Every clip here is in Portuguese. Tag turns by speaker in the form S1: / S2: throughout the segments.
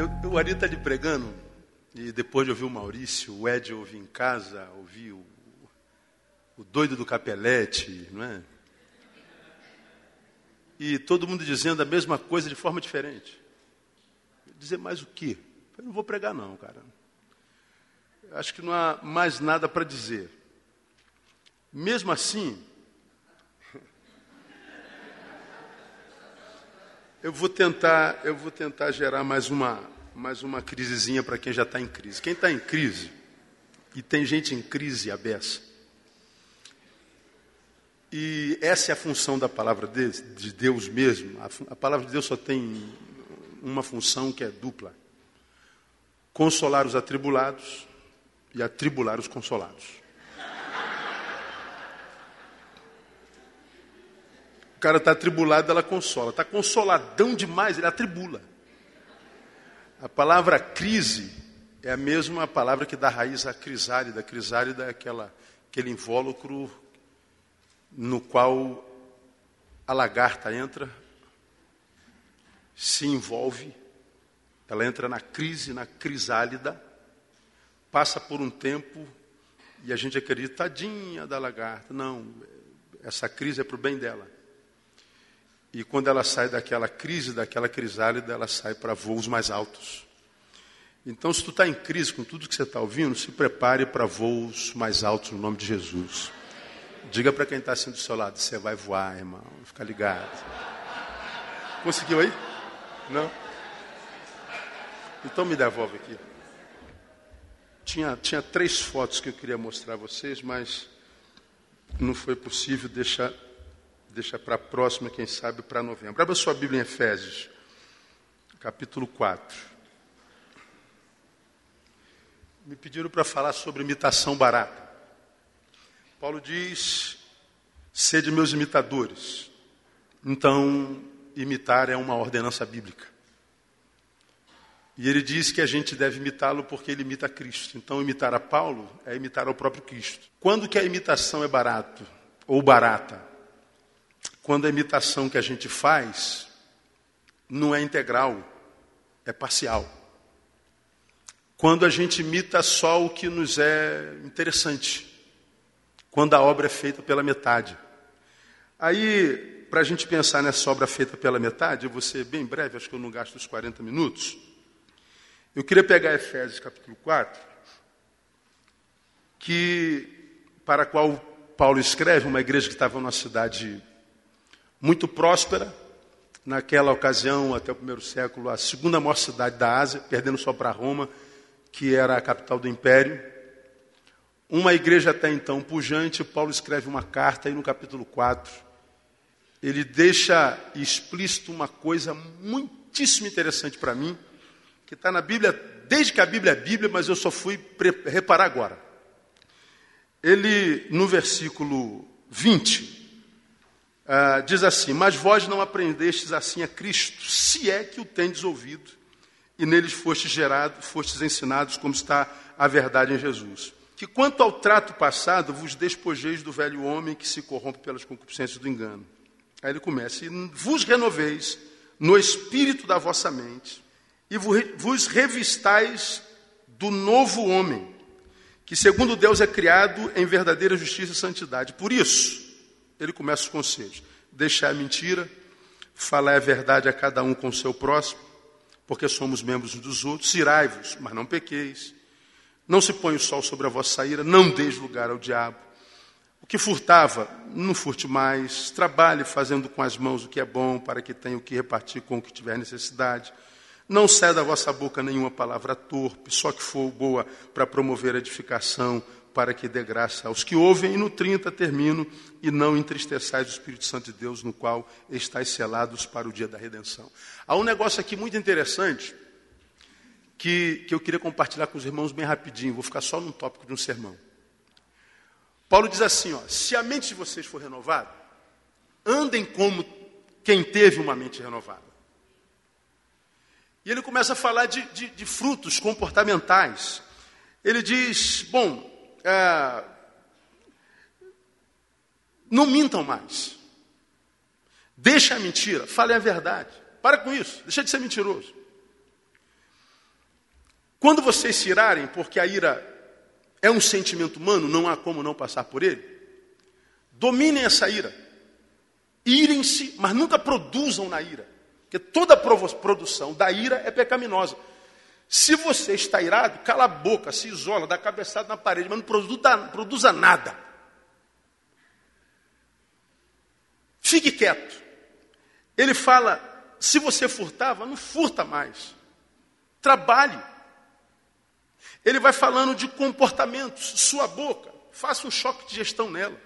S1: Eu, o Ari está lhe pregando, e depois de ouvir o Maurício, o Ed ouvi em casa, ouvi o, o doido do Capelete, não é? E todo mundo dizendo a mesma coisa de forma diferente. Dizer mais o quê? Eu não vou pregar não, cara. Acho que não há mais nada para dizer. Mesmo assim, eu vou tentar, eu vou tentar gerar mais uma, mais uma crisezinha para quem já está em crise. Quem está em crise, e tem gente em crise abessa, e essa é a função da palavra de, de Deus mesmo. A, a palavra de Deus só tem uma função que é dupla: consolar os atribulados e atribular os consolados. O cara está atribulado, ela consola. Está consoladão demais, ele atribula. A palavra crise é a mesma palavra que dá raiz à crisálida. A crisálida é aquela, aquele invólucro no qual a lagarta entra, se envolve, ela entra na crise, na crisálida, passa por um tempo e a gente acredita, tadinha da lagarta. Não, essa crise é para o bem dela. E quando ela sai daquela crise, daquela crisálida, ela sai para voos mais altos. Então, se tu está em crise com tudo que você está ouvindo, se prepare para voos mais altos no nome de Jesus. Diga para quem está assim do seu lado, você vai voar, irmão. Fica ligado. Conseguiu aí? Não? Então me devolve aqui. Tinha, tinha três fotos que eu queria mostrar a vocês, mas não foi possível deixar, deixar para a próxima, quem sabe para novembro. Abra sua Bíblia em Efésios, capítulo 4. Me pediram para falar sobre imitação barata. Paulo diz: sede meus imitadores. Então, imitar é uma ordenança bíblica. E ele diz que a gente deve imitá-lo porque ele imita Cristo. Então, imitar a Paulo é imitar ao próprio Cristo. Quando que a imitação é barato ou barata? Quando a imitação que a gente faz não é integral, é parcial. Quando a gente imita só o que nos é interessante quando a obra é feita pela metade. Aí, para a gente pensar nessa obra feita pela metade, eu vou ser bem breve, acho que eu não gasto os 40 minutos. Eu queria pegar Efésios capítulo 4, que, para a qual Paulo escreve, uma igreja que estava numa cidade muito próspera, naquela ocasião, até o primeiro século, a segunda maior cidade da Ásia, perdendo só para Roma, que era a capital do império. Uma igreja até então pujante, Paulo escreve uma carta aí no capítulo 4. Ele deixa explícito uma coisa muitíssimo interessante para mim, que está na Bíblia, desde que a Bíblia é Bíblia, mas eu só fui reparar agora. Ele, no versículo 20, uh, ah, diz assim: Mas vós não aprendestes assim a Cristo, se é que o tendes ouvido, e neles fostes gerados, fostes ensinados como está a verdade em Jesus que quanto ao trato passado vos despojeis do velho homem que se corrompe pelas concupiscências do engano. Aí ele começa, e vos renoveis no espírito da vossa mente, e vos revistais do novo homem, que segundo Deus é criado em verdadeira justiça e santidade. Por isso, ele começa os conselhos. Deixar a mentira, falar a verdade a cada um com o seu próximo, porque somos membros uns dos outros. Irai-vos, mas não pequeis. Não se põe o sol sobre a vossa ira, não deis lugar ao diabo. O que furtava, não furte mais. Trabalhe fazendo com as mãos o que é bom, para que tenha o que repartir com o que tiver necessidade. Não ceda a vossa boca nenhuma palavra torpe, só que for boa para promover edificação, para que dê graça aos que ouvem. E no 30 termino, e não entristeçais o Espírito Santo de Deus, no qual estáis selados para o dia da redenção. Há um negócio aqui muito interessante, que, que eu queria compartilhar com os irmãos bem rapidinho, vou ficar só num tópico de um sermão. Paulo diz assim: ó, se a mente de vocês for renovada, andem como quem teve uma mente renovada. E ele começa a falar de, de, de frutos comportamentais. Ele diz: bom, é, não mintam mais. Deixa a mentira, fale a verdade. Para com isso, deixa de ser mentiroso. Quando vocês se irarem, porque a ira é um sentimento humano, não há como não passar por ele, dominem essa ira. Irem-se, mas nunca produzam na ira. Porque toda produção da ira é pecaminosa. Se você está irado, cala a boca, se isola, dá cabeçada na parede, mas não produza, produza nada. Fique quieto. Ele fala: se você furtava, não furta mais. Trabalhe. Ele vai falando de comportamentos, sua boca, faça um choque de gestão nela.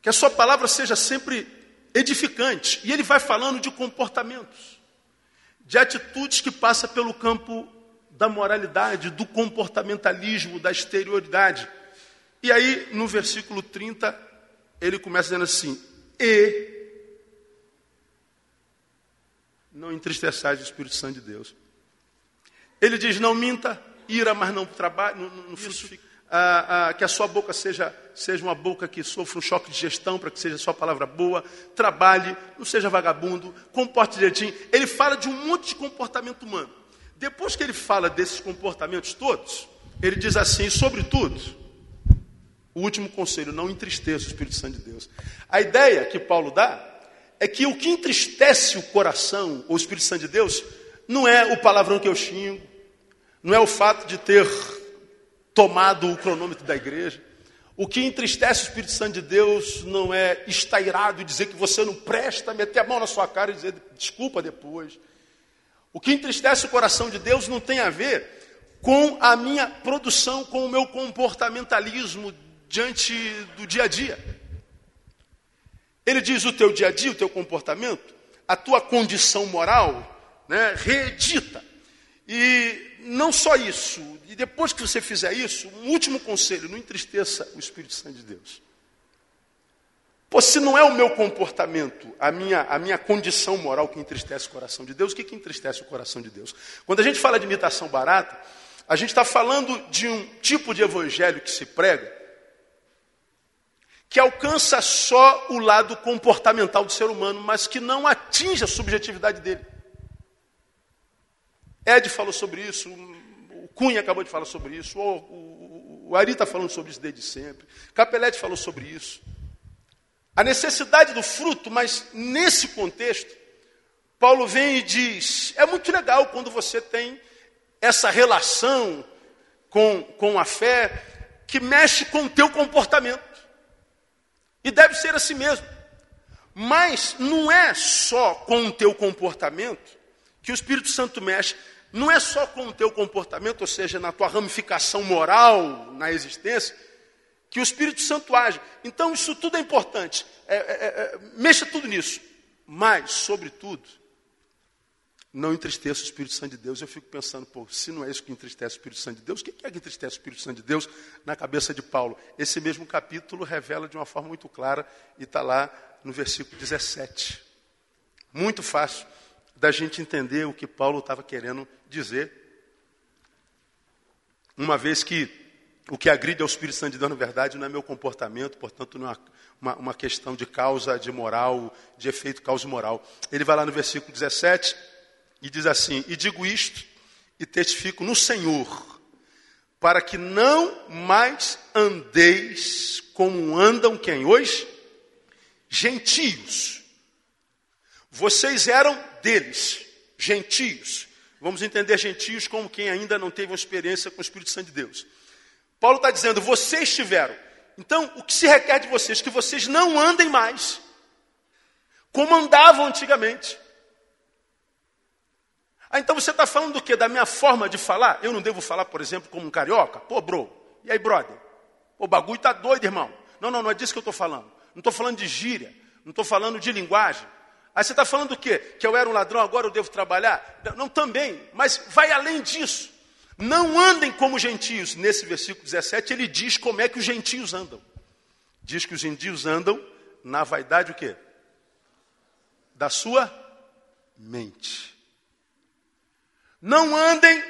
S1: Que a sua palavra seja sempre edificante. E ele vai falando de comportamentos, de atitudes que passam pelo campo da moralidade, do comportamentalismo, da exterioridade. E aí, no versículo 30, ele começa dizendo assim: E não entristeçais o Espírito Santo de Deus. Ele diz: Não minta, ira, mas não trabalhe, não. Ah, ah, que a sua boca seja, seja uma boca que sofra um choque de gestão, para que seja a sua palavra boa, trabalhe, não seja vagabundo, comporte direitinho. Ele fala de um monte de comportamento humano. Depois que ele fala desses comportamentos todos, ele diz assim: sobretudo, o último conselho, não entristeça o Espírito Santo de Deus. A ideia que Paulo dá é que o que entristece o coração, ou o Espírito Santo de Deus, não é o palavrão que eu xingo, não é o fato de ter tomado o cronômetro da igreja. O que entristece o Espírito Santo de Deus não é estar irado e dizer que você não presta, meter a mão na sua cara e dizer desculpa depois. O que entristece o coração de Deus não tem a ver com a minha produção, com o meu comportamentalismo diante do dia a dia. Ele diz: o teu dia a dia, o teu comportamento, a tua condição moral, né, reedita. E não só isso, e depois que você fizer isso, um último conselho: não entristeça o Espírito Santo de Deus. Pô, se não é o meu comportamento, a minha, a minha condição moral que entristece o coração de Deus, o que, que entristece o coração de Deus? Quando a gente fala de imitação barata, a gente está falando de um tipo de evangelho que se prega, que alcança só o lado comportamental do ser humano, mas que não atinge a subjetividade dele. Ed falou sobre isso, o Cunha acabou de falar sobre isso, o, o, o Ari está falando sobre isso desde sempre, Capelete falou sobre isso a necessidade do fruto, mas nesse contexto, Paulo vem e diz: é muito legal quando você tem essa relação com, com a fé que mexe com o teu comportamento. E deve ser assim mesmo. Mas não é só com o teu comportamento que o Espírito Santo mexe. Não é só com o teu comportamento, ou seja, na tua ramificação moral na existência, que o Espírito Santo age. Então, isso tudo é importante. É, é, é, é, mexa tudo nisso. Mas, sobretudo, não entristeça o Espírito Santo de Deus. Eu fico pensando, pô, se não é isso que entristece o Espírito Santo de Deus, o que é que entristece o Espírito Santo de Deus na cabeça de Paulo? Esse mesmo capítulo revela de uma forma muito clara e está lá no versículo 17. Muito fácil da gente entender o que Paulo estava querendo dizer. Uma vez que o que agride ao Espírito Santo de Deus, na verdade, não é meu comportamento, portanto, não é uma, uma questão de causa, de moral, de efeito causa moral. Ele vai lá no versículo 17 e diz assim: E digo isto e testifico no Senhor, para que não mais andeis como andam quem hoje? Gentios. Vocês eram deles, gentios. Vamos entender gentios como quem ainda não teve uma experiência com o Espírito Santo de Deus. Paulo está dizendo: vocês tiveram. Então, o que se requer de vocês? Que vocês não andem mais como andavam antigamente. Ah, então você está falando do quê? Da minha forma de falar? Eu não devo falar, por exemplo, como um carioca? Pô, bro, e aí, brother? O bagulho está doido, irmão. Não, não, não é disso que eu estou falando. Não estou falando de gíria, não estou falando de linguagem. Aí você está falando do quê? Que eu era um ladrão, agora eu devo trabalhar? Não, também, mas vai além disso. Não andem como gentios. Nesse versículo 17, ele diz como é que os gentios andam. Diz que os gentios andam na vaidade o quê? Da sua mente. Não andem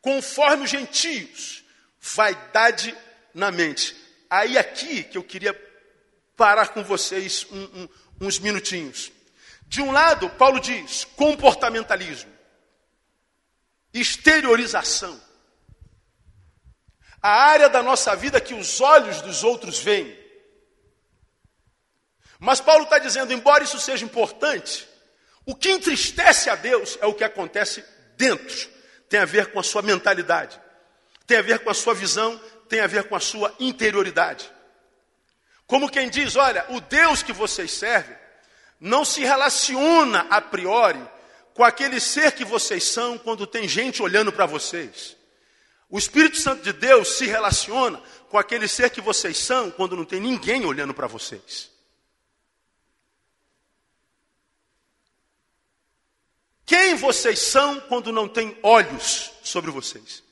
S1: conforme os gentios. Vaidade na mente. Aí aqui que eu queria parar com vocês um, um, uns minutinhos. De um lado, Paulo diz comportamentalismo. Exteriorização. A área da nossa vida que os olhos dos outros veem. Mas Paulo está dizendo, embora isso seja importante, o que entristece a Deus é o que acontece dentro. Tem a ver com a sua mentalidade, tem a ver com a sua visão, tem a ver com a sua interioridade. Como quem diz: olha, o Deus que vocês servem não se relaciona a priori com aquele ser que vocês são quando tem gente olhando para vocês. O Espírito Santo de Deus se relaciona com aquele ser que vocês são quando não tem ninguém olhando para vocês. Quem vocês são quando não tem olhos sobre vocês?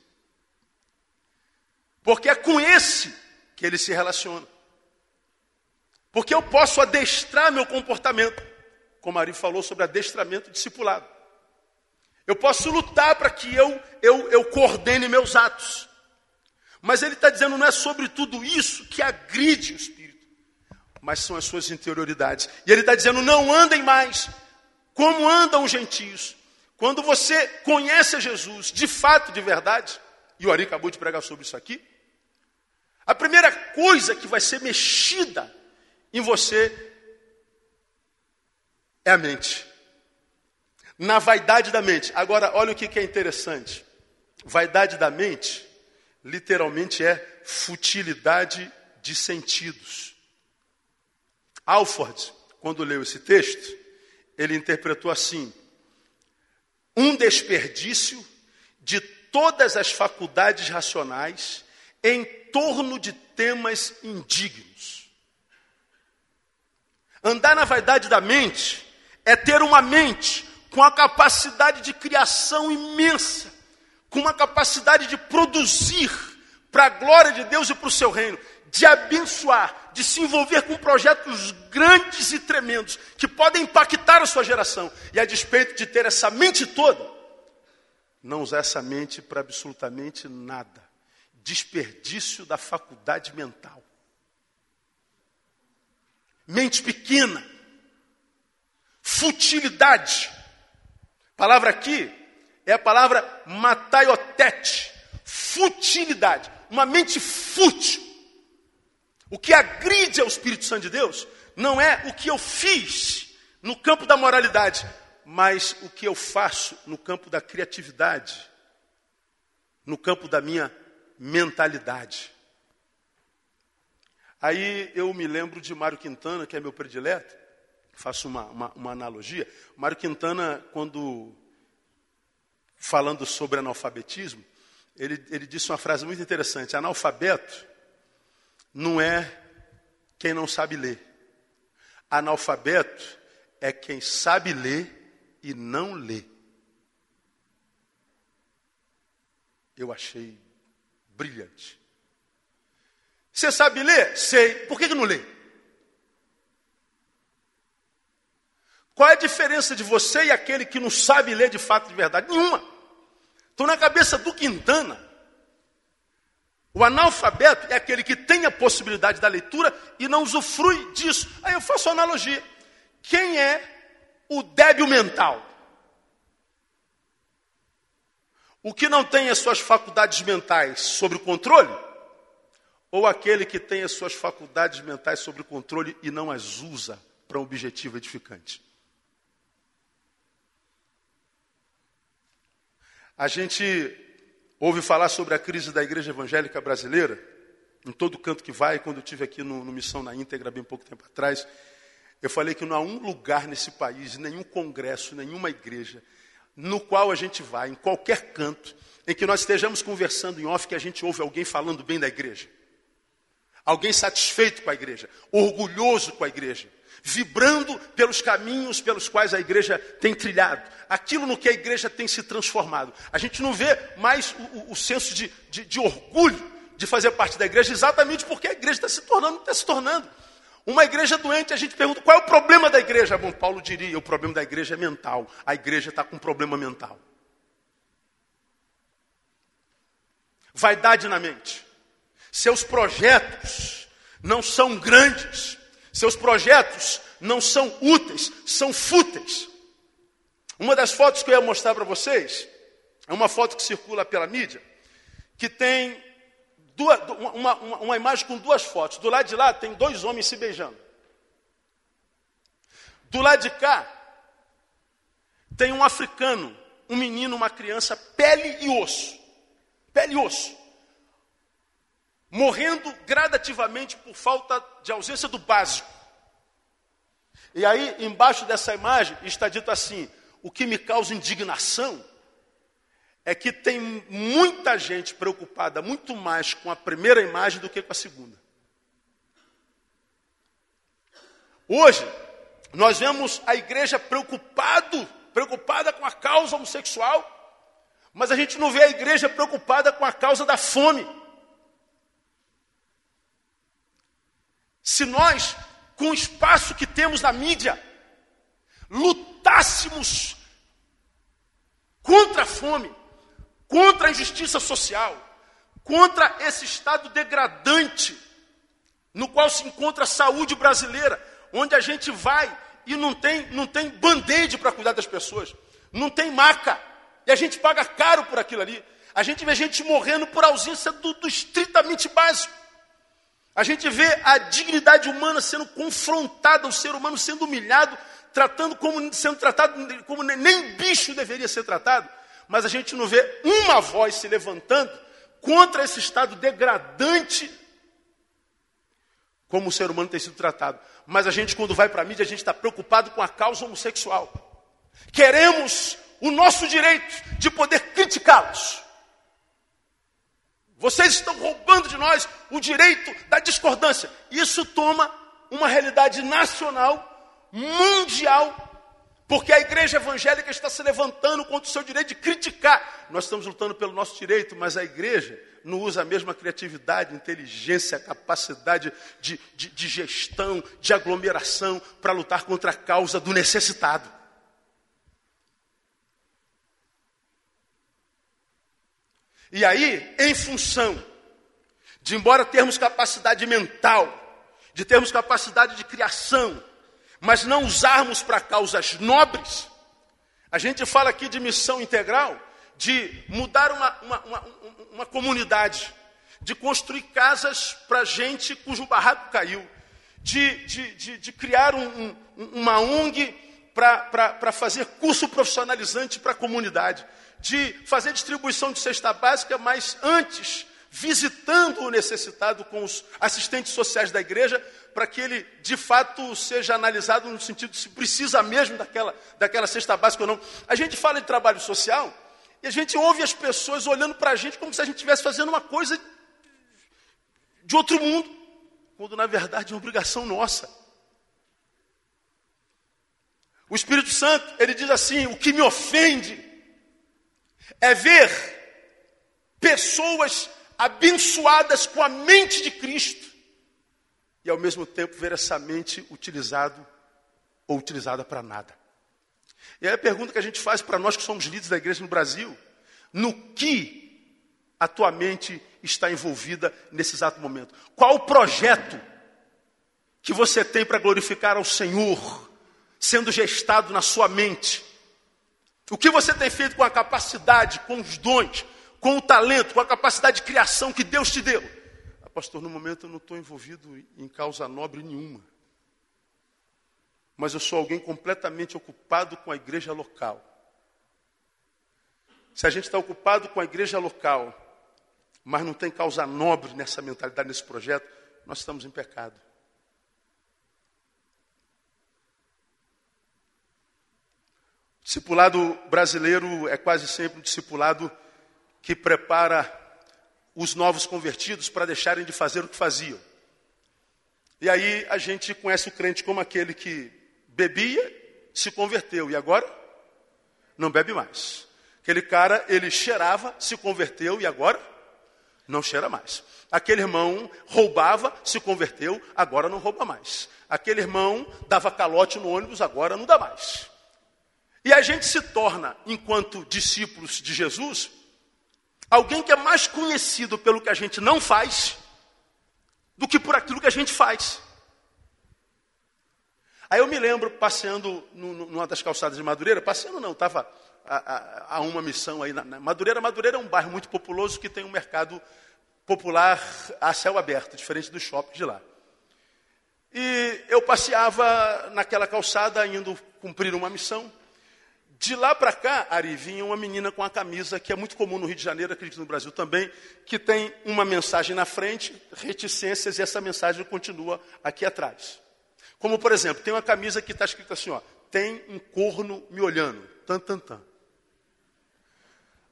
S1: Porque é com esse que ele se relaciona. Porque eu posso adestrar meu comportamento, como Ari falou sobre adestramento discipulado. Eu posso lutar para que eu, eu, eu coordene meus atos. Mas ele está dizendo, não é sobre tudo isso que agride o espírito, mas são as suas interioridades. E ele está dizendo, não andem mais como andam os gentios. Quando você conhece a Jesus de fato, de verdade, e o Ari acabou de pregar sobre isso aqui, a primeira coisa que vai ser mexida em você é a mente. Na vaidade da mente. Agora, olha o que é interessante. Vaidade da mente, literalmente é futilidade de sentidos. Alford, quando leu esse texto, ele interpretou assim: um desperdício de todas as faculdades racionais em torno de temas indignos. Andar na vaidade da mente é ter uma mente com a capacidade de criação imensa, com uma capacidade de produzir para a glória de Deus e para o seu reino, de abençoar, de se envolver com projetos grandes e tremendos que podem impactar a sua geração. E a despeito de ter essa mente toda, não usar essa mente para absolutamente nada. Desperdício da faculdade mental. Mente pequena, futilidade. A palavra aqui é a palavra mataiotete, futilidade, uma mente fútil. O que agride ao Espírito Santo de Deus não é o que eu fiz no campo da moralidade, mas o que eu faço no campo da criatividade, no campo da minha mentalidade. Aí eu me lembro de Mário Quintana, que é meu predileto, faço uma, uma, uma analogia. Mário Quintana, quando falando sobre analfabetismo, ele, ele disse uma frase muito interessante: analfabeto não é quem não sabe ler. Analfabeto é quem sabe ler e não lê. Eu achei brilhante. Você sabe ler? Sei. Por que, que não lê? Qual é a diferença de você e aquele que não sabe ler de fato de verdade? Nenhuma. Então, na cabeça do Quintana, o analfabeto é aquele que tem a possibilidade da leitura e não usufrui disso. Aí eu faço analogia. Quem é o débil mental? O que não tem as suas faculdades mentais sobre o controle? Ou aquele que tem as suas faculdades mentais sobre o controle e não as usa para um objetivo edificante? A gente ouve falar sobre a crise da igreja evangélica brasileira, em todo canto que vai, quando eu estive aqui no, no Missão na íntegra, bem pouco tempo atrás, eu falei que não há um lugar nesse país, nenhum congresso, nenhuma igreja, no qual a gente vai, em qualquer canto, em que nós estejamos conversando em off, que a gente ouve alguém falando bem da igreja. Alguém satisfeito com a igreja, orgulhoso com a igreja vibrando pelos caminhos pelos quais a igreja tem trilhado, aquilo no que a igreja tem se transformado. A gente não vê mais o, o, o senso de, de, de, orgulho de fazer parte da igreja, exatamente porque a igreja está se tornando, está se tornando. Uma igreja doente, a gente pergunta qual é o problema da igreja? Bom, Paulo diria: o problema da igreja é mental. A igreja está com um problema mental. Vaidade na mente. Seus projetos não são grandes, seus projetos não são úteis, são fúteis. Uma das fotos que eu ia mostrar para vocês, É uma foto que circula pela mídia, que tem duas, uma, uma, uma imagem com duas fotos. Do lado de lá tem dois homens se beijando. Do lado de cá tem um africano, um menino, uma criança, pele e osso. Pele e osso. Morrendo gradativamente por falta de ausência do básico. E aí, embaixo dessa imagem, está dito assim: o que me causa indignação é que tem muita gente preocupada muito mais com a primeira imagem do que com a segunda. Hoje, nós vemos a igreja preocupado, preocupada com a causa homossexual, mas a gente não vê a igreja preocupada com a causa da fome. Se nós, com o espaço que temos na mídia, lutássemos contra a fome, contra a injustiça social, contra esse estado degradante no qual se encontra a saúde brasileira, onde a gente vai e não tem, não tem band-aid para cuidar das pessoas, não tem maca, e a gente paga caro por aquilo ali. A gente vê gente morrendo por ausência do, do estritamente básico. A gente vê a dignidade humana sendo confrontada, o ser humano sendo humilhado, tratando como sendo tratado como nem bicho deveria ser tratado mas a gente não vê uma voz se levantando contra esse estado degradante como o ser humano tem sido tratado. Mas a gente, quando vai para a mídia, a gente está preocupado com a causa homossexual. Queremos o nosso direito de poder criticá-los. Vocês estão roubando de nós o direito da discordância. Isso toma uma realidade nacional, mundial, porque a igreja evangélica está se levantando contra o seu direito de criticar. Nós estamos lutando pelo nosso direito, mas a igreja não usa a mesma criatividade, inteligência, capacidade de, de, de gestão, de aglomeração para lutar contra a causa do necessitado. E aí, em função de, embora termos capacidade mental, de termos capacidade de criação, mas não usarmos para causas nobres, a gente fala aqui de missão integral, de mudar uma, uma, uma, uma comunidade, de construir casas para gente cujo barraco caiu, de, de, de, de criar um, um, uma ONG para fazer curso profissionalizante para a comunidade, de fazer distribuição de cesta básica, mas antes visitando o necessitado com os assistentes sociais da igreja, para que ele de fato seja analisado no sentido de se precisa mesmo daquela, daquela cesta básica ou não. A gente fala de trabalho social e a gente ouve as pessoas olhando para a gente como se a gente estivesse fazendo uma coisa de outro mundo, quando na verdade é uma obrigação nossa. O Espírito Santo, ele diz assim: o que me ofende é ver pessoas abençoadas com a mente de Cristo, e ao mesmo tempo ver essa mente utilizado ou utilizada para nada. E aí a pergunta que a gente faz para nós que somos líderes da igreja no Brasil, no que a tua mente está envolvida nesse exato momento? Qual o projeto que você tem para glorificar ao Senhor, sendo gestado na sua mente? O que você tem feito com a capacidade, com os dons, com o talento, com a capacidade de criação que Deus te deu. Ah, pastor, no momento eu não estou envolvido em causa nobre nenhuma. Mas eu sou alguém completamente ocupado com a igreja local. Se a gente está ocupado com a igreja local, mas não tem causa nobre nessa mentalidade, nesse projeto, nós estamos em pecado. Discipulado brasileiro é quase sempre um discipulado que prepara os novos convertidos para deixarem de fazer o que faziam. E aí a gente conhece o crente como aquele que bebia, se converteu e agora não bebe mais. Aquele cara, ele cheirava, se converteu e agora não cheira mais. Aquele irmão roubava, se converteu, agora não rouba mais. Aquele irmão dava calote no ônibus, agora não dá mais. E a gente se torna, enquanto discípulos de Jesus, Alguém que é mais conhecido pelo que a gente não faz do que por aquilo que a gente faz. Aí eu me lembro passeando numa das calçadas de Madureira, passeando não, estava a, a, a uma missão aí na, na, Madureira. Madureira é um bairro muito populoso que tem um mercado popular a céu aberto, diferente do shopping de lá. E eu passeava naquela calçada indo cumprir uma missão. De lá para cá, Ari, vinha uma menina com a camisa que é muito comum no Rio de Janeiro, acredito no Brasil também, que tem uma mensagem na frente, reticências, e essa mensagem continua aqui atrás. Como, por exemplo, tem uma camisa que está escrito assim, ó, tem um corno me olhando, tan, tan, tan.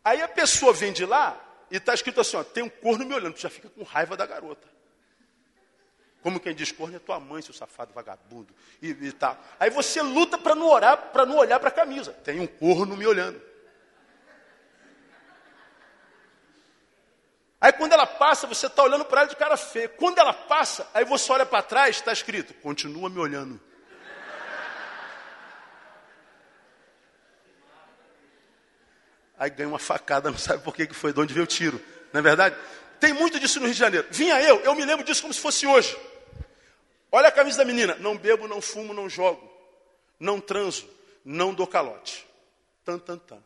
S1: Aí a pessoa vem de lá e está escrito assim, ó, tem um corno me olhando, tu já fica com raiva da garota. Como quem diz, corno é tua mãe, seu safado vagabundo. E, e tal. Aí você luta para não orar, para não olhar para a camisa. Tem um corno me olhando. Aí quando ela passa, você está olhando para ela de cara feia. Quando ela passa, aí você olha para trás, está escrito, continua me olhando. Aí ganha uma facada, não sabe por que foi, de onde veio o tiro. Não é verdade? Tem muito disso no Rio de Janeiro. Vinha eu, eu me lembro disso como se fosse hoje. Olha a camisa da menina. Não bebo, não fumo, não jogo. Não transo, não dou calote. Tan, tan, tan.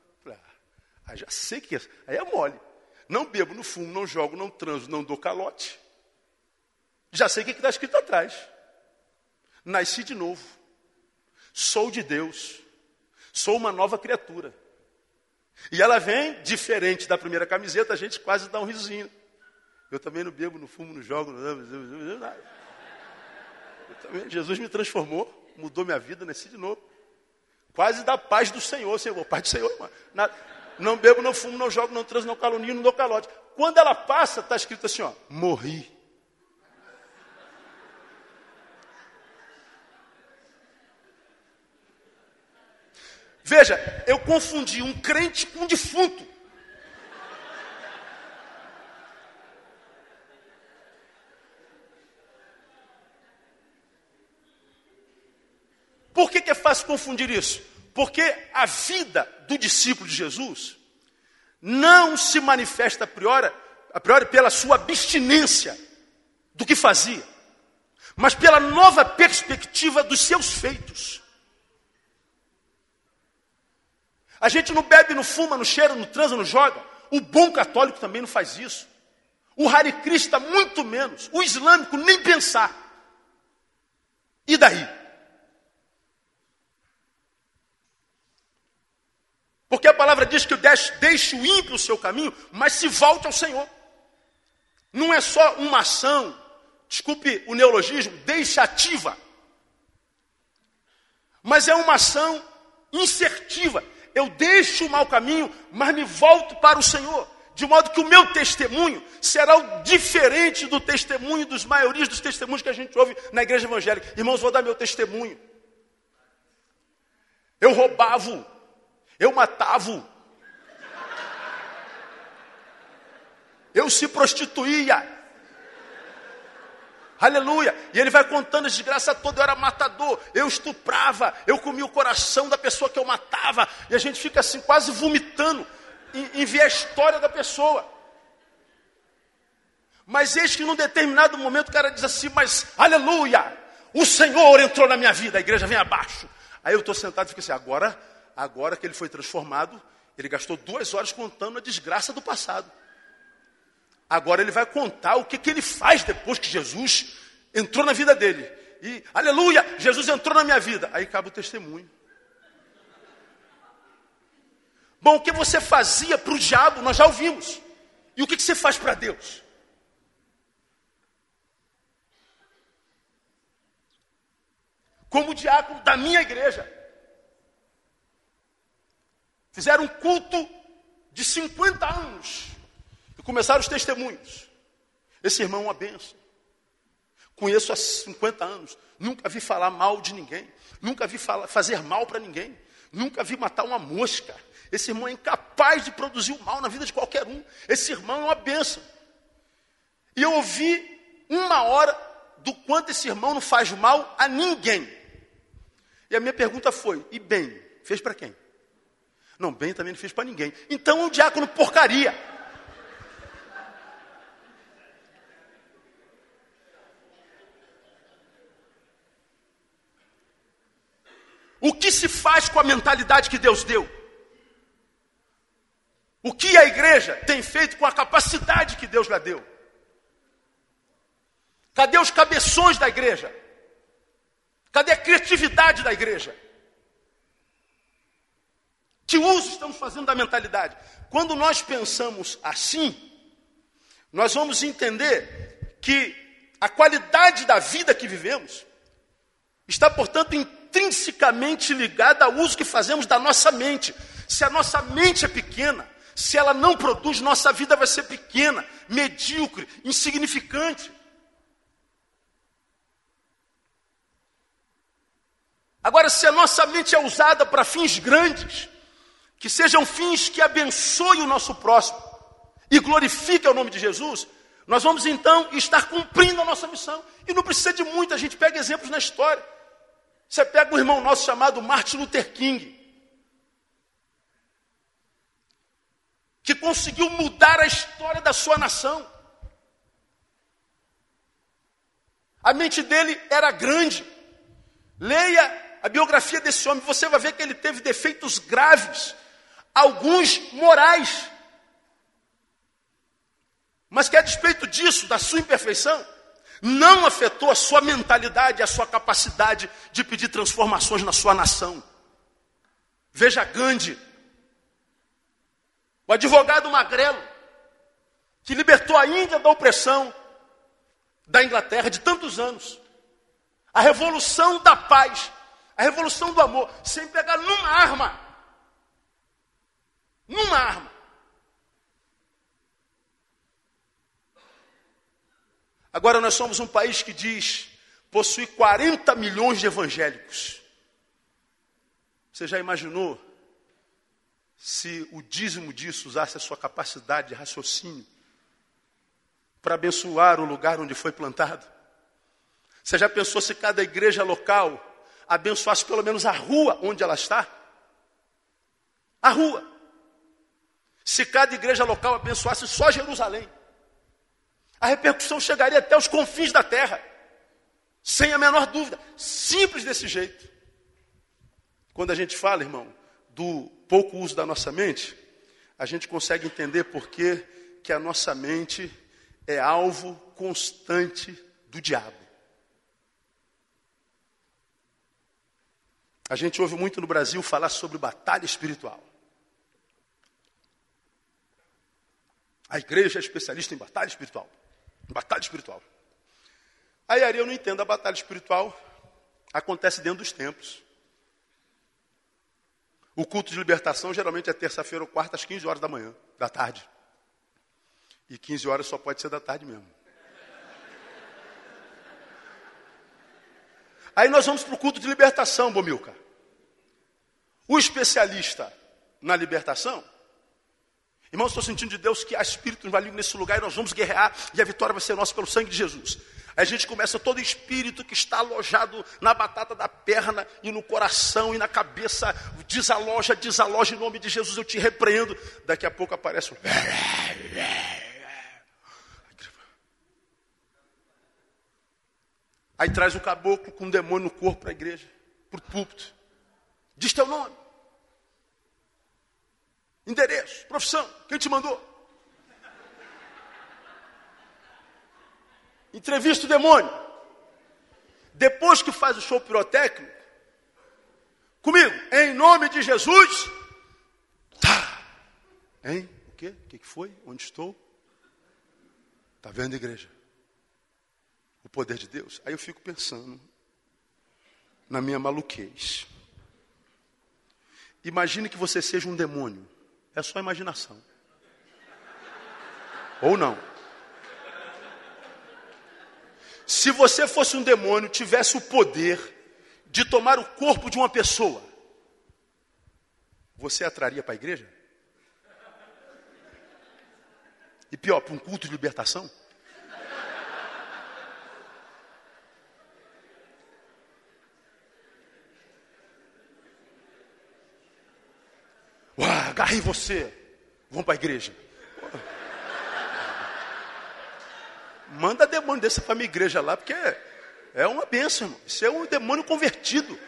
S1: Ah, já sei que é. Aí é mole. Não bebo, não fumo, não jogo, não transo, não dou calote. Já sei o que está escrito atrás. Nasci de novo. Sou de Deus. Sou uma nova criatura. E ela vem, diferente da primeira camiseta, a gente quase dá um risinho. Eu também não bebo, não fumo, não jogo, não Jesus me transformou, mudou minha vida, nasci de novo. Quase da paz do Senhor, Senhor, paz do Senhor, irmão. Não bebo, não fumo, não jogo, não transo, não calunio, não dou calote. Quando ela passa, está escrito assim, ó, morri. Veja, eu confundi um crente com um defunto. Fácil confundir isso? Porque a vida do discípulo de Jesus não se manifesta a priori, a priori pela sua abstinência do que fazia, mas pela nova perspectiva dos seus feitos. A gente não bebe, não fuma, não cheira, não transa, não joga. O bom católico também não faz isso. O Hare Krishna muito menos. O islâmico nem pensar. E daí? Porque a palavra diz que deixe o ímpio o seu caminho, mas se volte ao Senhor. Não é só uma ação, desculpe o neologismo, deixativa. Mas é uma ação insertiva. Eu deixo o mau caminho, mas me volto para o Senhor. De modo que o meu testemunho será o diferente do testemunho dos maiorias dos testemunhos que a gente ouve na igreja evangélica. Irmãos, vou dar meu testemunho. Eu roubava eu matava. Eu se prostituía. Aleluia. E ele vai contando a desgraça toda. Eu era matador, eu estuprava, eu comia o coração da pessoa que eu matava. E a gente fica assim, quase vomitando em, em ver a história da pessoa. Mas eis que num determinado momento o cara diz assim: Mas aleluia, o Senhor entrou na minha vida. A igreja vem abaixo. Aí eu estou sentado e fico assim: Agora agora que ele foi transformado, ele gastou duas horas contando a desgraça do passado. Agora ele vai contar o que, que ele faz depois que Jesus entrou na vida dele. E, aleluia, Jesus entrou na minha vida. Aí cabe o testemunho. Bom, o que você fazia para o diabo, nós já ouvimos. E o que, que você faz para Deus? Como diácono da minha igreja, Fizeram um culto de 50 anos. E começaram os testemunhos. Esse irmão é uma benção. Conheço há 50 anos. Nunca vi falar mal de ninguém. Nunca vi falar, fazer mal para ninguém. Nunca vi matar uma mosca. Esse irmão é incapaz de produzir o mal na vida de qualquer um. Esse irmão é uma benção. E eu ouvi uma hora do quanto esse irmão não faz mal a ninguém. E a minha pergunta foi: e bem, fez para quem? Não, bem também não fez para ninguém. Então é um diácono porcaria. O que se faz com a mentalidade que Deus deu? O que a igreja tem feito com a capacidade que Deus lhe deu? Cadê os cabeções da igreja? Cadê a criatividade da igreja? Que uso estamos fazendo da mentalidade? Quando nós pensamos assim, nós vamos entender que a qualidade da vida que vivemos está, portanto, intrinsecamente ligada ao uso que fazemos da nossa mente. Se a nossa mente é pequena, se ela não produz, nossa vida vai ser pequena, medíocre, insignificante. Agora, se a nossa mente é usada para fins grandes, que sejam fins que abençoem o nosso próximo e glorifiquem o nome de Jesus, nós vamos então estar cumprindo a nossa missão. E não precisa de muito, a gente pega exemplos na história. Você pega um irmão nosso chamado Martin Luther King, que conseguiu mudar a história da sua nação. A mente dele era grande. Leia a biografia desse homem, você vai ver que ele teve defeitos graves, alguns morais. Mas que a despeito disso, da sua imperfeição, não afetou a sua mentalidade, a sua capacidade de pedir transformações na sua nação. Veja Gandhi, o advogado magrelo, que libertou a Índia da opressão da Inglaterra de tantos anos. A revolução da paz, a revolução do amor, sem pegar numa arma. Numa arma. Agora nós somos um país que diz possui 40 milhões de evangélicos. Você já imaginou se o dízimo disso usasse a sua capacidade de raciocínio para abençoar o lugar onde foi plantado? Você já pensou se cada igreja local abençoasse pelo menos a rua onde ela está? A rua. Se cada igreja local abençoasse só Jerusalém, a repercussão chegaria até os confins da terra, sem a menor dúvida. Simples desse jeito. Quando a gente fala, irmão, do pouco uso da nossa mente, a gente consegue entender por que, a nossa mente é alvo constante do diabo. A gente ouve muito no Brasil falar sobre batalha espiritual. A igreja é especialista em batalha espiritual. Batalha espiritual. Aí eu não entendo, a batalha espiritual acontece dentro dos templos. O culto de libertação geralmente é terça-feira ou quarta, às 15 horas da manhã, da tarde. E 15 horas só pode ser da tarde mesmo. Aí nós vamos para o culto de libertação, Bomilca. O especialista na libertação, irmãos, estou sentindo de Deus que há espírito invalinho nesse lugar e nós vamos guerrear e a vitória vai ser nossa pelo sangue de Jesus. Aí a gente começa todo espírito que está alojado na batata da perna e no coração e na cabeça, desaloja, desaloja em nome de Jesus, eu te repreendo. Daqui a pouco aparece um. Aí traz o caboclo com um demônio no corpo para a igreja, para o púlpito. Diz teu nome. Endereço, profissão, quem te mandou? Entrevista o demônio. Depois que faz o show pirotécnico, comigo, em nome de Jesus, tá. Hein? O quê? O que foi? Onde estou? Está vendo, igreja? O poder de Deus. Aí eu fico pensando na minha maluquez. Imagine que você seja um demônio. É só imaginação. Ou não. Se você fosse um demônio, tivesse o poder de tomar o corpo de uma pessoa, você atraria para a igreja? E pior, para um culto de libertação? Agarrei você. Vamos para a igreja. Manda demônio desse para minha igreja lá, porque é uma bênção, irmão. Isso é um demônio convertido.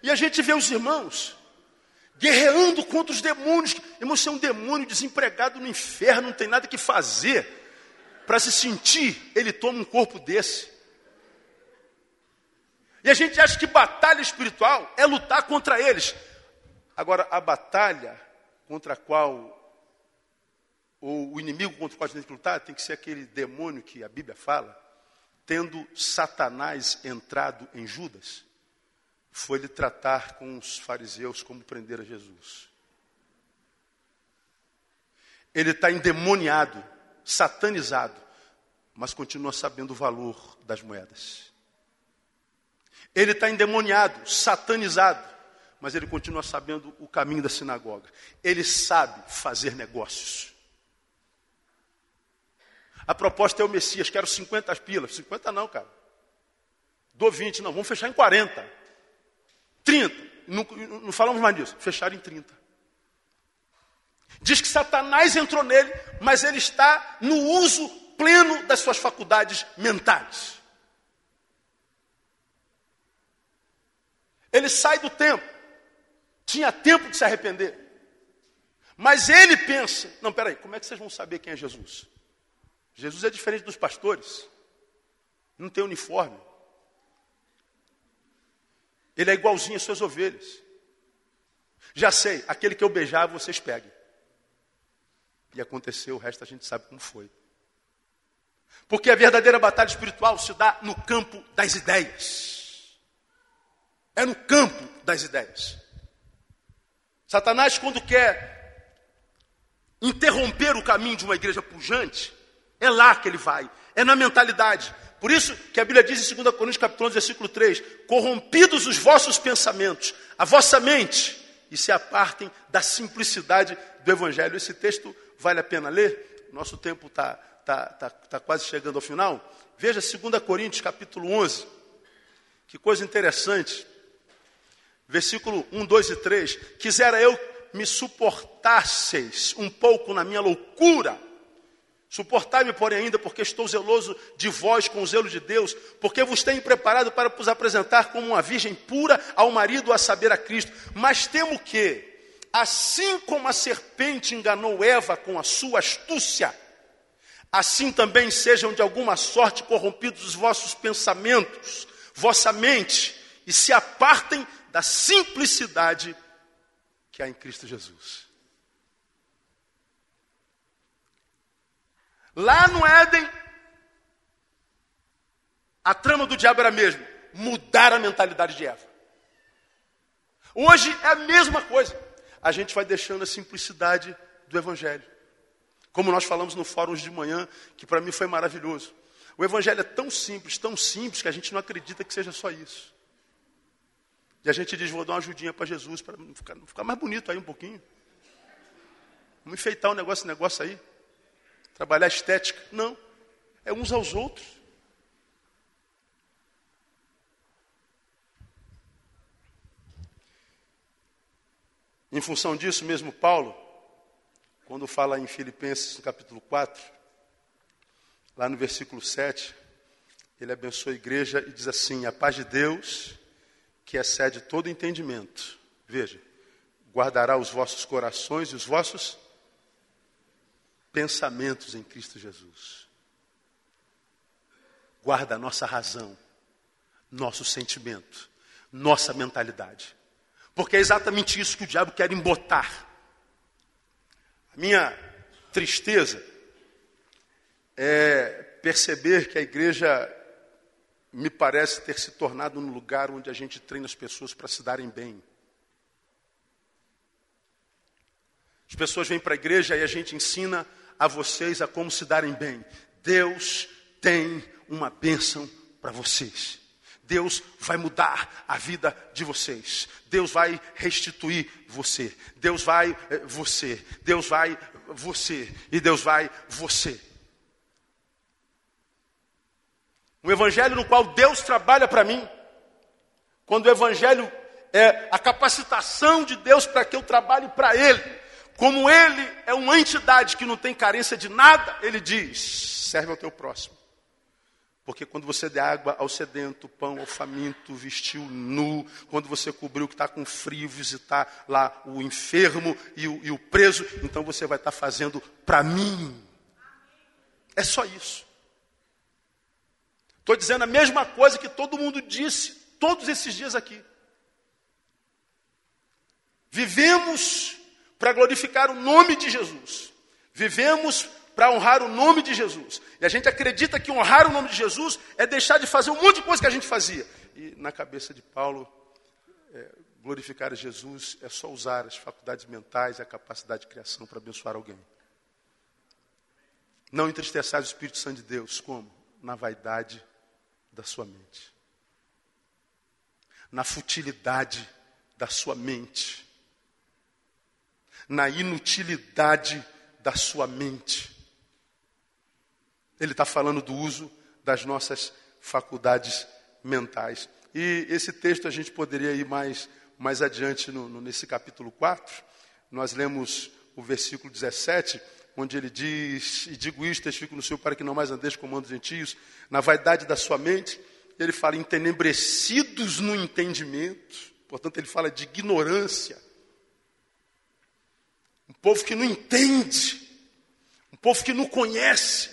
S1: E a gente vê os irmãos guerreando contra os demônios. Irmão, você é um demônio desempregado no inferno, não tem nada que fazer. Para se sentir, ele toma um corpo desse. E a gente acha que batalha espiritual é lutar contra eles. Agora, a batalha contra a qual, ou o inimigo contra o qual a gente tem que lutar, tem que ser aquele demônio que a Bíblia fala, tendo Satanás entrado em Judas foi lhe tratar com os fariseus como prender a Jesus. Ele está endemoniado, satanizado, mas continua sabendo o valor das moedas. Ele está endemoniado, satanizado, mas ele continua sabendo o caminho da sinagoga. Ele sabe fazer negócios. A proposta é o Messias, quero 50 pilas. 50 não, cara. Dou 20, não, vamos fechar em 40. 30. Não, não falamos mais disso. Fecharam em 30. Diz que Satanás entrou nele, mas ele está no uso pleno das suas faculdades mentais. Ele sai do tempo. Tinha tempo de se arrepender. Mas ele pensa: não, peraí, como é que vocês vão saber quem é Jesus? Jesus é diferente dos pastores. Não tem uniforme. Ele é igualzinho às suas ovelhas. Já sei, aquele que eu beijar, vocês peguem. E aconteceu, o resto a gente sabe como foi. Porque a verdadeira batalha espiritual se dá no campo das ideias. É no campo das ideias. Satanás, quando quer interromper o caminho de uma igreja pujante, é lá que ele vai, é na mentalidade. Por isso que a Bíblia diz em 2 Coríntios capítulo 11, versículo 3, corrompidos os vossos pensamentos, a vossa mente, e se apartem da simplicidade do Evangelho. Esse texto vale a pena ler? Nosso tempo está tá, tá, tá quase chegando ao final. Veja 2 Coríntios capítulo 11, que coisa interessante. Versículo 1, 2 e 3. Quisera eu me suportasseis um pouco na minha loucura, Suportai-me, porém, ainda, porque estou zeloso de vós com o zelo de Deus, porque vos tenho preparado para vos apresentar como uma virgem pura ao marido, a saber, a Cristo. Mas temo que, assim como a serpente enganou Eva com a sua astúcia, assim também sejam de alguma sorte corrompidos os vossos pensamentos, vossa mente, e se apartem da simplicidade que há em Cristo Jesus. Lá no Éden, a trama do diabo era a mesma: mudar a mentalidade de Eva. Hoje é a mesma coisa. A gente vai deixando a simplicidade do Evangelho. Como nós falamos no fórum de manhã, que para mim foi maravilhoso. O Evangelho é tão simples, tão simples, que a gente não acredita que seja só isso. E a gente diz: vou dar uma ajudinha para Jesus, para ficar, ficar mais bonito aí um pouquinho. Vamos enfeitar um negócio, um negócio aí. Trabalhar estética. Não. É uns aos outros. Em função disso, mesmo Paulo, quando fala em Filipenses, no capítulo 4, lá no versículo 7, ele abençoa a igreja e diz assim: A paz de Deus, que excede todo entendimento, veja, guardará os vossos corações e os vossos pensamentos em Cristo Jesus. Guarda a nossa razão, nosso sentimento, nossa mentalidade. Porque é exatamente isso que o diabo quer embotar. A minha tristeza é perceber que a igreja me parece ter se tornado um lugar onde a gente treina as pessoas para se darem bem. As pessoas vêm para a igreja e a gente ensina a vocês a como se darem bem. Deus tem uma bênção para vocês. Deus vai mudar a vida de vocês. Deus vai restituir você. Deus vai eh, você. Deus vai você. E Deus vai você. Um evangelho no qual Deus trabalha para mim. Quando o evangelho é a capacitação de Deus para que eu trabalhe para Ele. Como ele é uma entidade que não tem carência de nada, ele diz: serve ao teu próximo. Porque quando você der água ao sedento, pão ao faminto, vestiu nu, quando você cobriu que está com frio, visitar lá o enfermo e o, e o preso, então você vai estar tá fazendo para mim. É só isso. Estou dizendo a mesma coisa que todo mundo disse todos esses dias aqui. Vivemos para glorificar o nome de Jesus. Vivemos para honrar o nome de Jesus. E a gente acredita que honrar o nome de Jesus é deixar de fazer um monte de coisa que a gente fazia. E na cabeça de Paulo, é, glorificar Jesus é só usar as faculdades mentais e a capacidade de criação para abençoar alguém. Não entristeçar o Espírito Santo de Deus, como? Na vaidade da sua mente. Na futilidade da sua mente. Na inutilidade da sua mente. Ele está falando do uso das nossas faculdades mentais. E esse texto a gente poderia ir mais, mais adiante no, no, nesse capítulo 4. Nós lemos o versículo 17, onde ele diz: E digo isto, testifico no Senhor, para que não mais andeis como os gentios, na vaidade da sua mente. Ele fala entenebrecidos no entendimento. Portanto, ele fala de ignorância. Um povo que não entende, um povo que não conhece,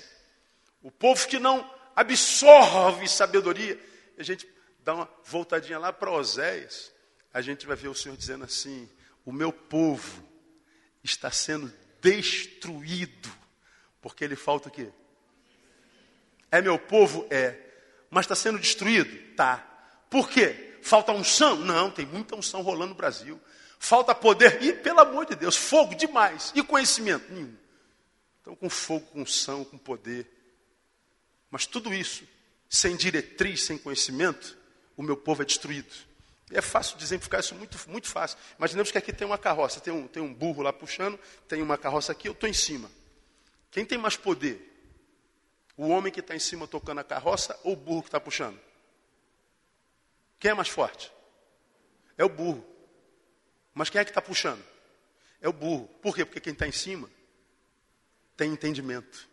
S1: o povo que não absorve sabedoria. A gente dá uma voltadinha lá para Oséias. A gente vai ver o Senhor dizendo assim: O meu povo está sendo destruído. Porque ele falta o quê? É meu povo? É. Mas está sendo destruído? Tá. Por quê? Falta unção? Não, tem muita unção rolando no Brasil. Falta poder? E, pelo amor de Deus, fogo demais. E conhecimento? Nenhum. Então, com fogo, com unção, com poder, mas tudo isso, sem diretriz, sem conhecimento, o meu povo é destruído. É fácil exemplificar isso muito, muito fácil. Imaginemos que aqui tem uma carroça, tem um, tem um burro lá puxando, tem uma carroça aqui, eu estou em cima. Quem tem mais poder? O homem que está em cima tocando a carroça ou o burro que está puxando? Quem é mais forte? É o burro. Mas quem é que está puxando? É o burro. Por quê? Porque quem está em cima tem entendimento.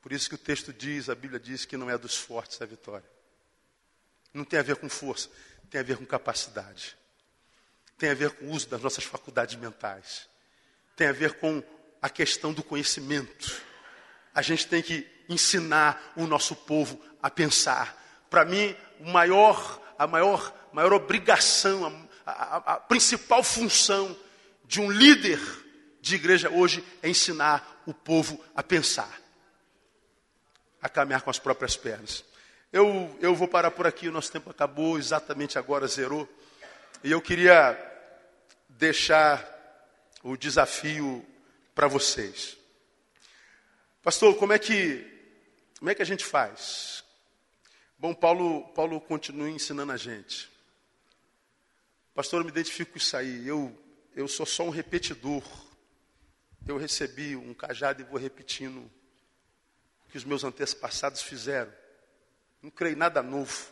S1: Por isso que o texto diz, a Bíblia diz que não é dos fortes a vitória. Não tem a ver com força, tem a ver com capacidade. Tem a ver com o uso das nossas faculdades mentais. Tem a ver com a questão do conhecimento. A gente tem que ensinar o nosso povo a pensar. Para mim, o maior, a maior, maior obrigação, a, a, a principal função de um líder de igreja hoje é ensinar o povo a pensar a caminhar com as próprias pernas. Eu, eu vou parar por aqui, o nosso tempo acabou, exatamente agora zerou. E eu queria deixar o desafio para vocês. Pastor, como é que como é que a gente faz? Bom, Paulo, Paulo continua ensinando a gente. Pastor, eu me identifico com isso aí. Eu, eu sou só um repetidor. Eu recebi um cajado e vou repetindo que os meus antepassados fizeram. Não creio nada novo.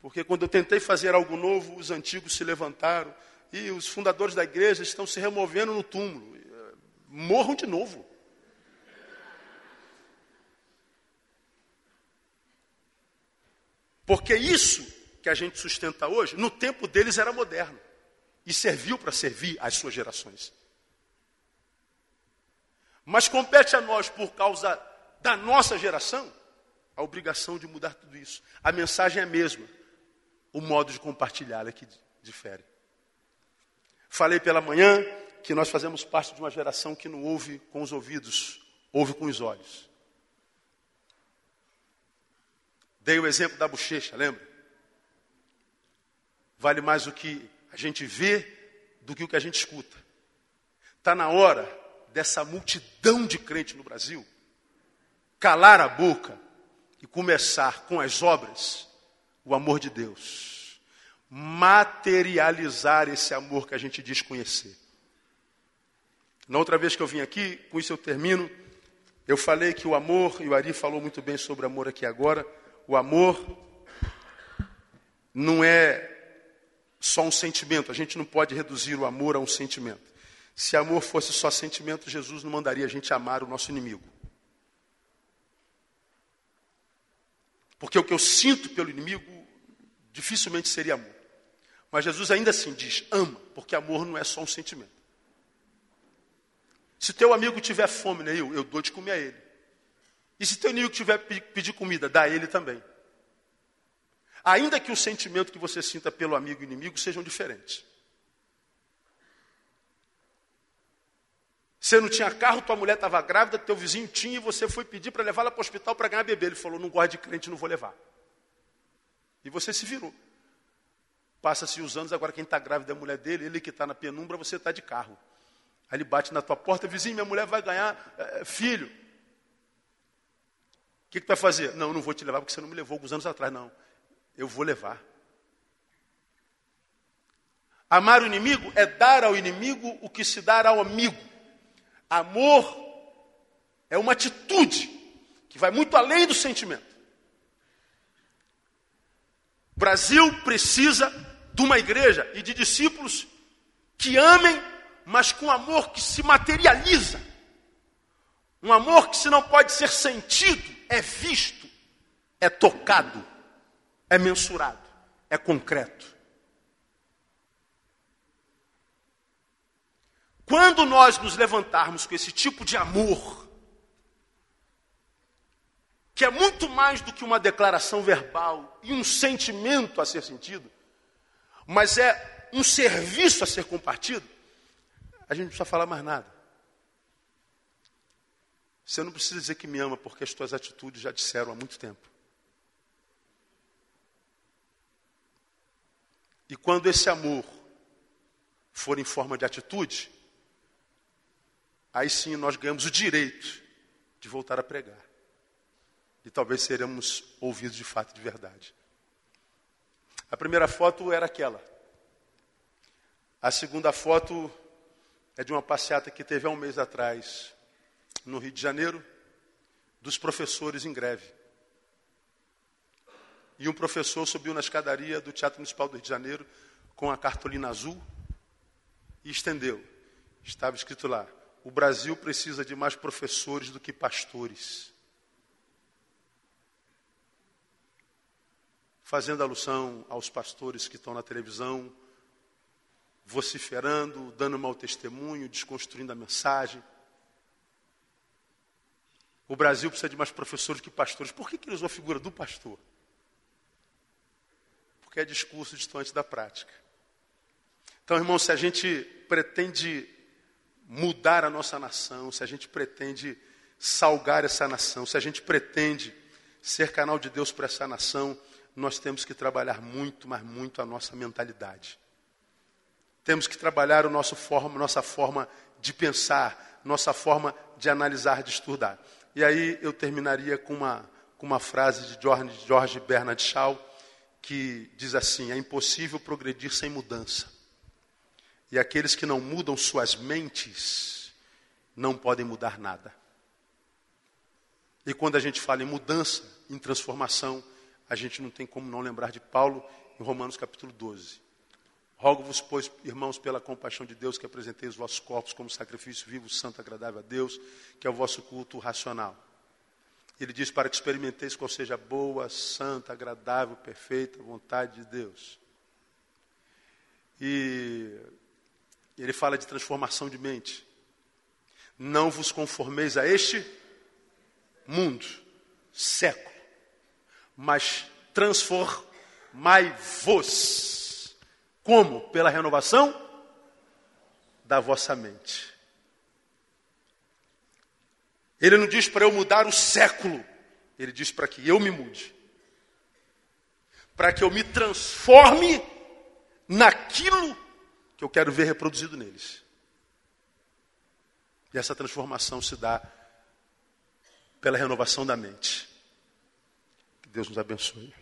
S1: Porque quando eu tentei fazer algo novo, os antigos se levantaram e os fundadores da igreja estão se removendo no túmulo. Eh, morram de novo. Porque isso que a gente sustenta hoje, no tempo deles era moderno e serviu para servir as suas gerações. Mas compete a nós, por causa da nossa geração, a obrigação de mudar tudo isso. A mensagem é a mesma, o modo de compartilhar é que difere. Falei pela manhã que nós fazemos parte de uma geração que não ouve com os ouvidos, ouve com os olhos. Dei o exemplo da bochecha, lembra? Vale mais o que a gente vê do que o que a gente escuta. Está na hora dessa multidão de crentes no Brasil, calar a boca e começar com as obras o amor de Deus. Materializar esse amor que a gente diz conhecer. Na outra vez que eu vim aqui, com isso eu termino, eu falei que o amor, e o Ari falou muito bem sobre amor aqui agora, o amor não é só um sentimento, a gente não pode reduzir o amor a um sentimento. Se amor fosse só sentimento, Jesus não mandaria a gente amar o nosso inimigo. Porque o que eu sinto pelo inimigo dificilmente seria amor. Mas Jesus ainda assim diz: ama, porque amor não é só um sentimento. Se teu amigo tiver fome, né, eu, eu dou de comer a ele. E se teu inimigo tiver pedir comida, dá a ele também. Ainda que o sentimento que você sinta pelo amigo e inimigo sejam diferentes. Você não tinha carro, tua mulher estava grávida, teu vizinho tinha, e você foi pedir para levá-la para o hospital para ganhar bebê. Ele falou: não gosto de crente, não vou levar. E você se virou. Passa-se os anos, agora quem está grávida é a mulher dele, ele que está na penumbra, você está de carro. Aí ele bate na tua porta, vizinho, minha mulher vai ganhar é, filho. O que, que tu vai fazer? Não, não vou te levar porque você não me levou alguns anos atrás, não. Eu vou levar. Amar o inimigo é dar ao inimigo o que se dá ao amigo. Amor é uma atitude que vai muito além do sentimento. O Brasil precisa de uma igreja e de discípulos que amem, mas com amor que se materializa. Um amor que, se não pode ser sentido, é visto, é tocado, é mensurado, é concreto. Quando nós nos levantarmos com esse tipo de amor, que é muito mais do que uma declaração verbal e um sentimento a ser sentido, mas é um serviço a ser compartido, a gente não precisa falar mais nada. Você não precisa dizer que me ama, porque as tuas atitudes já disseram há muito tempo. E quando esse amor for em forma de atitude, aí sim nós ganhamos o direito de voltar a pregar. E talvez seremos ouvidos de fato de verdade. A primeira foto era aquela. A segunda foto é de uma passeata que teve há um mês atrás, no Rio de Janeiro, dos professores em greve. E um professor subiu na escadaria do Teatro Municipal do Rio de Janeiro com a cartolina azul e estendeu. Estava escrito lá: o Brasil precisa de mais professores do que pastores. Fazendo alusão aos pastores que estão na televisão, vociferando, dando mau testemunho, desconstruindo a mensagem. O Brasil precisa de mais professores do que pastores. Por que, que ele usou a figura do pastor? Porque é discurso distante da prática. Então, irmão, se a gente pretende mudar a nossa nação, se a gente pretende salgar essa nação, se a gente pretende ser canal de Deus para essa nação, nós temos que trabalhar muito, mas muito a nossa mentalidade. Temos que trabalhar o nosso forma, nossa forma de pensar, nossa forma de analisar, de estudar. E aí eu terminaria com uma, com uma frase de George, George Bernard Shaw, que diz assim: é impossível progredir sem mudança. E aqueles que não mudam suas mentes não podem mudar nada. E quando a gente fala em mudança, em transformação, a gente não tem como não lembrar de Paulo em Romanos capítulo 12. Rogo-vos, pois, irmãos, pela compaixão de Deus, que apresentei os vossos corpos como sacrifício vivo, santo, agradável a Deus, que é o vosso culto racional. Ele diz para que experimenteis qual seja a boa, santa, agradável, perfeita vontade de Deus. E ele fala de transformação de mente. Não vos conformeis a este mundo, século, mas transformai-vos. Como? Pela renovação da vossa mente. Ele não diz para eu mudar o século, ele diz para que eu me mude. Para que eu me transforme naquilo que eu quero ver reproduzido neles. E essa transformação se dá pela renovação da mente. Que Deus nos abençoe.